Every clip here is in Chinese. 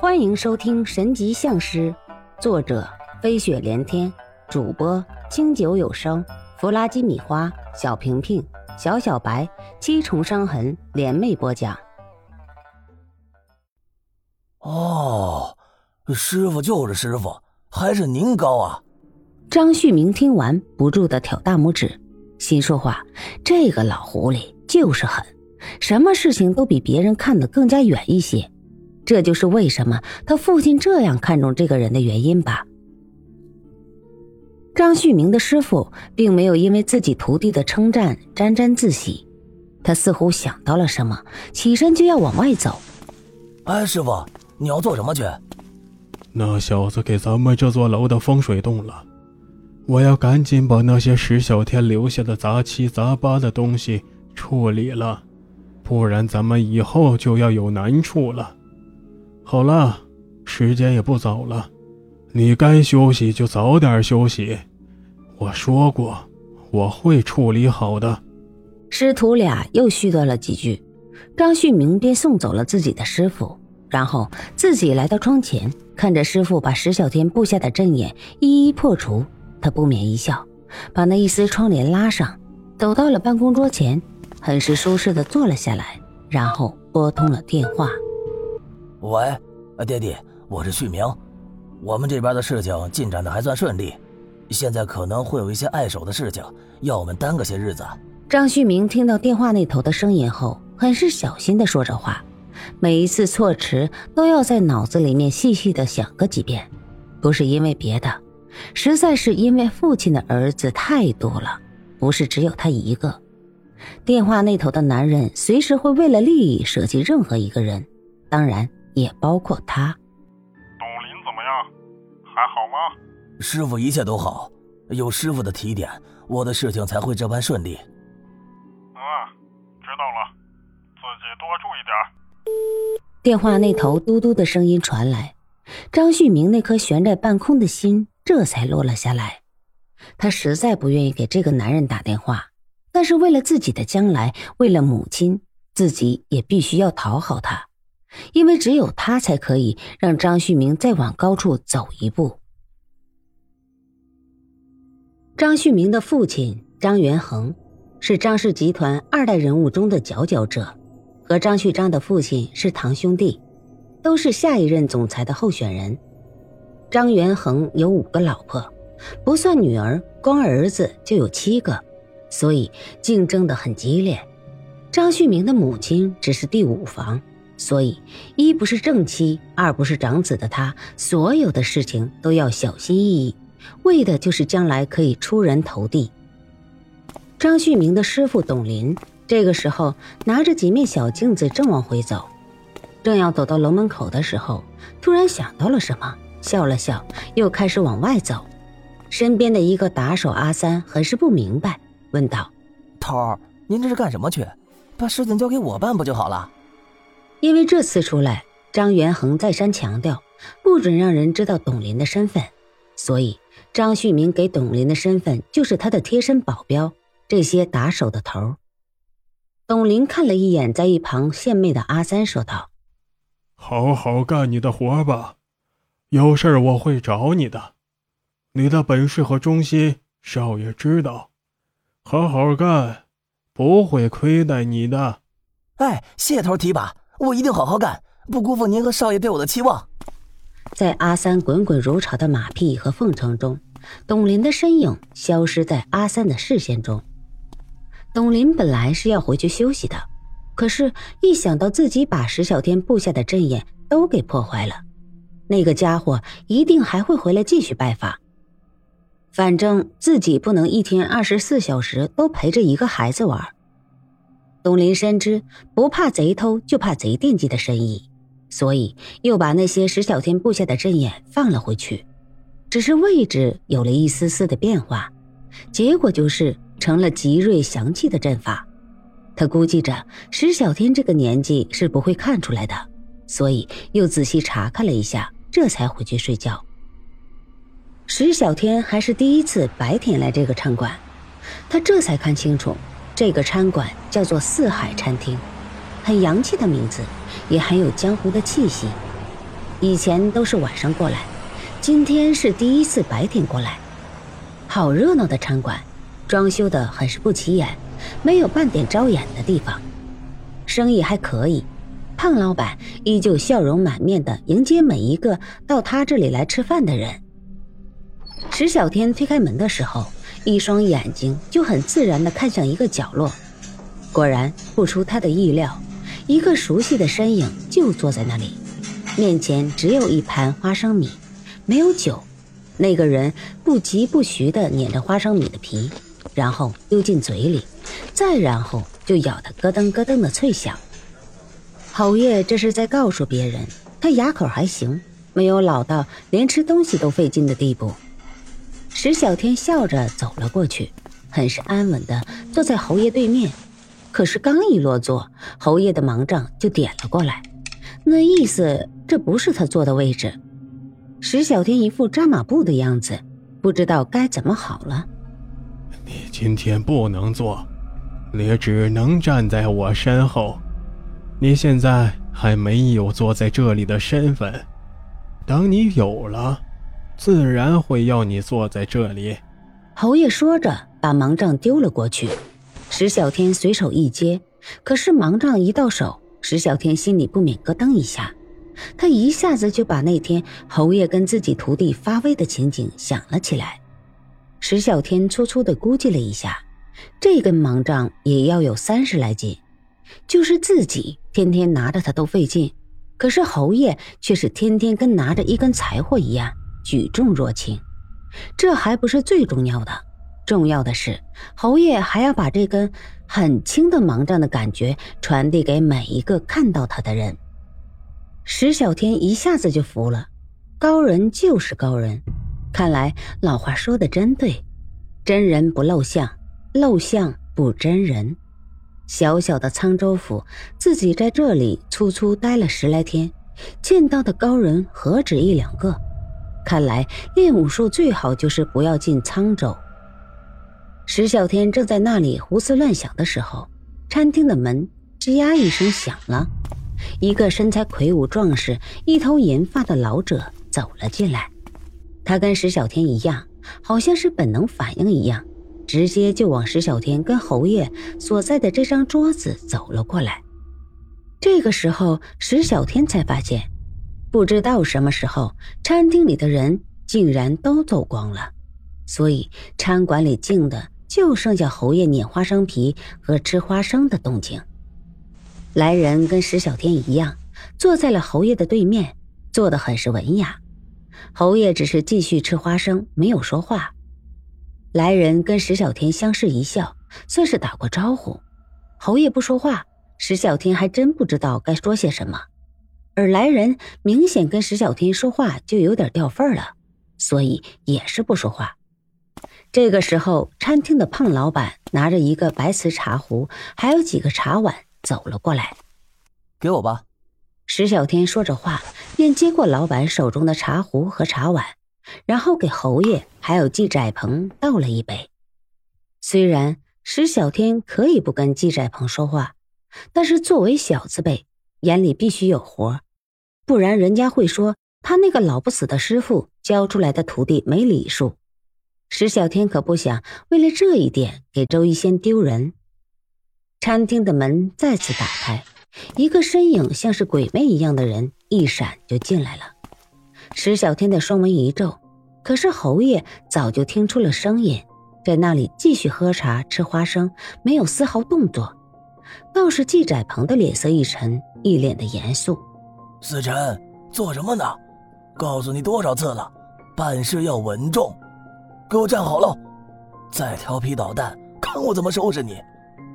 欢迎收听《神级相师》，作者飞雪连天，主播清酒有声，弗拉基米花，小平平，小小白，七重伤痕联袂播讲。哦，师傅就是师傅，还是您高啊！张旭明听完，不住的挑大拇指，心说话：这个老狐狸就是狠，什么事情都比别人看得更加远一些。这就是为什么他父亲这样看重这个人的原因吧。张旭明的师傅并没有因为自己徒弟的称赞沾沾自喜，他似乎想到了什么，起身就要往外走。哎，师傅，你要做什么去？那小子给咱们这座楼的风水动了，我要赶紧把那些石小天留下的杂七杂八的东西处理了，不然咱们以后就要有难处了。好了，时间也不早了，你该休息就早点休息。我说过，我会处理好的。师徒俩又絮叨了几句，张旭明便送走了自己的师傅，然后自己来到窗前，看着师傅把石小天布下的阵眼一一破除，他不免一笑，把那一丝窗帘拉上，走到了办公桌前，很是舒适的坐了下来，然后拨通了电话。喂，爹地，我是旭明，我们这边的事情进展的还算顺利，现在可能会有一些碍手的事情，要我们耽搁些日子。张旭明听到电话那头的声音后，很是小心的说着话，每一次措辞都要在脑子里面细细的想个几遍，不是因为别的，实在是因为父亲的儿子太多了，不是只有他一个。电话那头的男人随时会为了利益舍弃任何一个人，当然。也包括他。董林怎么样？还好吗？师傅一切都好，有师傅的提点，我的事情才会这般顺利。嗯，知道了，自己多注意点。电话那头嘟嘟的声音传来，张旭明那颗悬在半空的心这才落了下来。他实在不愿意给这个男人打电话，但是为了自己的将来，为了母亲，自己也必须要讨好他。因为只有他才可以让张旭明再往高处走一步。张旭明的父亲张元衡是张氏集团二代人物中的佼佼者，和张旭章的父亲是堂兄弟，都是下一任总裁的候选人。张元衡有五个老婆，不算女儿，光儿子就有七个，所以竞争的很激烈。张旭明的母亲只是第五房。所以，一不是正妻，二不是长子的他，所有的事情都要小心翼翼，为的就是将来可以出人头地。张旭明的师傅董林这个时候拿着几面小镜子正往回走，正要走到楼门口的时候，突然想到了什么，笑了笑，又开始往外走。身边的一个打手阿三很是不明白，问道：“头儿，您这是干什么去？把事情交给我办不就好了？”因为这次出来，张元恒再三强调不准让人知道董林的身份，所以张旭明给董林的身份就是他的贴身保镖，这些打手的头。董林看了一眼在一旁献媚的阿三，说道：“好好干你的活吧，有事我会找你的。你的本事和忠心，少爷知道，好好干，不会亏待你的。”哎，谢头提拔。我一定好好干，不辜负您和少爷对我的期望。在阿三滚滚如潮的马屁和奉承中，董林的身影消失在阿三的视线中。董林本来是要回去休息的，可是，一想到自己把石小天布下的阵眼都给破坏了，那个家伙一定还会回来继续拜访。反正自己不能一天二十四小时都陪着一个孩子玩。董林深知不怕贼偷，就怕贼惦记的深意，所以又把那些石小天布下的阵眼放了回去，只是位置有了一丝丝的变化，结果就是成了极锐详气的阵法。他估计着石小天这个年纪是不会看出来的，所以又仔细查看了一下，这才回去睡觉。石小天还是第一次白天来这个餐馆，他这才看清楚。这个餐馆叫做四海餐厅，很洋气的名字，也很有江湖的气息。以前都是晚上过来，今天是第一次白天过来。好热闹的餐馆，装修的很是不起眼，没有半点招眼的地方，生意还可以。胖老板依旧笑容满面的迎接每一个到他这里来吃饭的人。石小天推开门的时候，一双眼睛就很自然的看向一个角落。果然不出他的意料，一个熟悉的身影就坐在那里，面前只有一盘花生米，没有酒。那个人不疾不徐地捻着花生米的皮，然后丢进嘴里，再然后就咬得咯噔咯噔的脆响。侯爷这是在告诉别人，他牙口还行，没有老到连吃东西都费劲的地步。石小天笑着走了过去，很是安稳地坐在侯爷对面。可是刚一落座，侯爷的盲杖就点了过来，那意思这不是他坐的位置。石小天一副扎马步的样子，不知道该怎么好了。你今天不能坐，你只能站在我身后。你现在还没有坐在这里的身份，等你有了，自然会要你坐在这里。侯爷说着，把盲杖丢了过去。石小天随手一接，可是盲杖一到手，石小天心里不免咯噔一下。他一下子就把那天侯爷跟自己徒弟发威的情景想了起来。石小天粗粗的估计了一下，这根盲杖也要有三十来斤。就是自己天天拿着它都费劲，可是侯爷却是天天跟拿着一根柴火一样举重若轻。这还不是最重要的，重要的是侯爷还要把这根很轻的盲杖的感觉传递给每一个看到他的人。石小天一下子就服了，高人就是高人，看来老话说的真对，真人不露相，露相不真人。小小的沧州府，自己在这里粗粗待了十来天，见到的高人何止一两个。看来练武术最好就是不要进沧州。石小天正在那里胡思乱想的时候，餐厅的门吱呀一声响了，一个身材魁梧壮实、一头银发的老者走了进来。他跟石小天一样，好像是本能反应一样。直接就往石小天跟侯爷所在的这张桌子走了过来。这个时候，石小天才发现，不知道什么时候，餐厅里的人竟然都走光了，所以餐馆里静的就剩下侯爷碾花生皮和吃花生的动静。来人跟石小天一样，坐在了侯爷的对面，坐得很是文雅。侯爷只是继续吃花生，没有说话。来人跟石小天相视一笑，算是打过招呼。侯爷不说话，石小天还真不知道该说些什么。而来人明显跟石小天说话就有点掉份了，所以也是不说话。这个时候，餐厅的胖老板拿着一个白瓷茶壶，还有几个茶碗走了过来，给我吧。石小天说着话，便接过老板手中的茶壶和茶碗。然后给侯爷还有季窄鹏倒了一杯。虽然石小天可以不跟季窄鹏说话，但是作为小字辈，眼里必须有活，不然人家会说他那个老不死的师傅教出来的徒弟没礼数。石小天可不想为了这一点给周一仙丢人。餐厅的门再次打开，一个身影像是鬼魅一样的人一闪就进来了。石小天的双眉一皱，可是侯爷早就听出了声音，在那里继续喝茶吃花生，没有丝毫动作。倒是季窄鹏的脸色一沉，一脸的严肃：“思辰，做什么呢？告诉你多少次了，办事要稳重，给我站好喽！再调皮捣蛋，看我怎么收拾你！”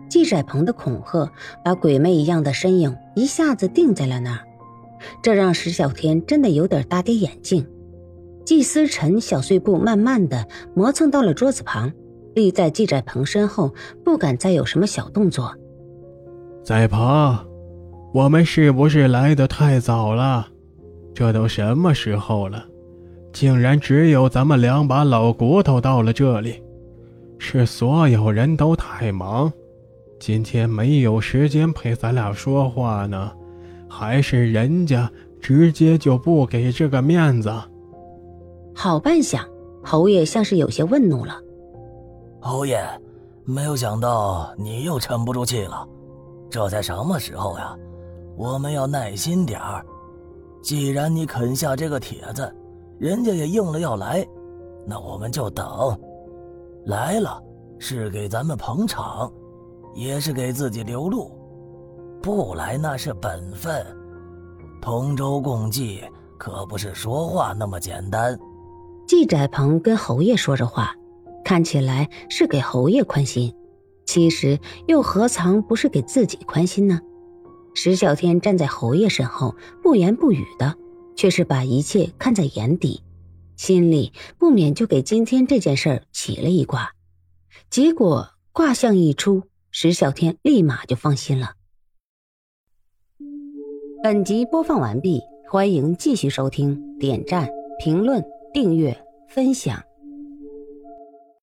季窄鹏的恐吓把鬼魅一样的身影一下子定在了那儿。这让石小天真的有点大跌眼镜。季思辰小碎步慢慢的磨蹭到了桌子旁，立在季窄鹏身后，不敢再有什么小动作。在鹏，我们是不是来的太早了？这都什么时候了，竟然只有咱们两把老骨头到了这里？是所有人都太忙，今天没有时间陪咱俩说话呢？还是人家直接就不给这个面子。好半晌，侯爷像是有些愤怒了。侯爷，没有想到你又沉不住气了。这才什么时候呀？我们要耐心点儿。既然你肯下这个帖子，人家也应了要来，那我们就等。来了是给咱们捧场，也是给自己留路；不来那是本分。同舟共济可不是说话那么简单。季窄鹏跟侯爷说着话，看起来是给侯爷宽心，其实又何尝不是给自己宽心呢？石小天站在侯爷身后，不言不语的，却是把一切看在眼底，心里不免就给今天这件事儿起了一卦。结果卦象一出，石小天立马就放心了。本集播放完毕，欢迎继续收听，点赞、评论、订阅、分享。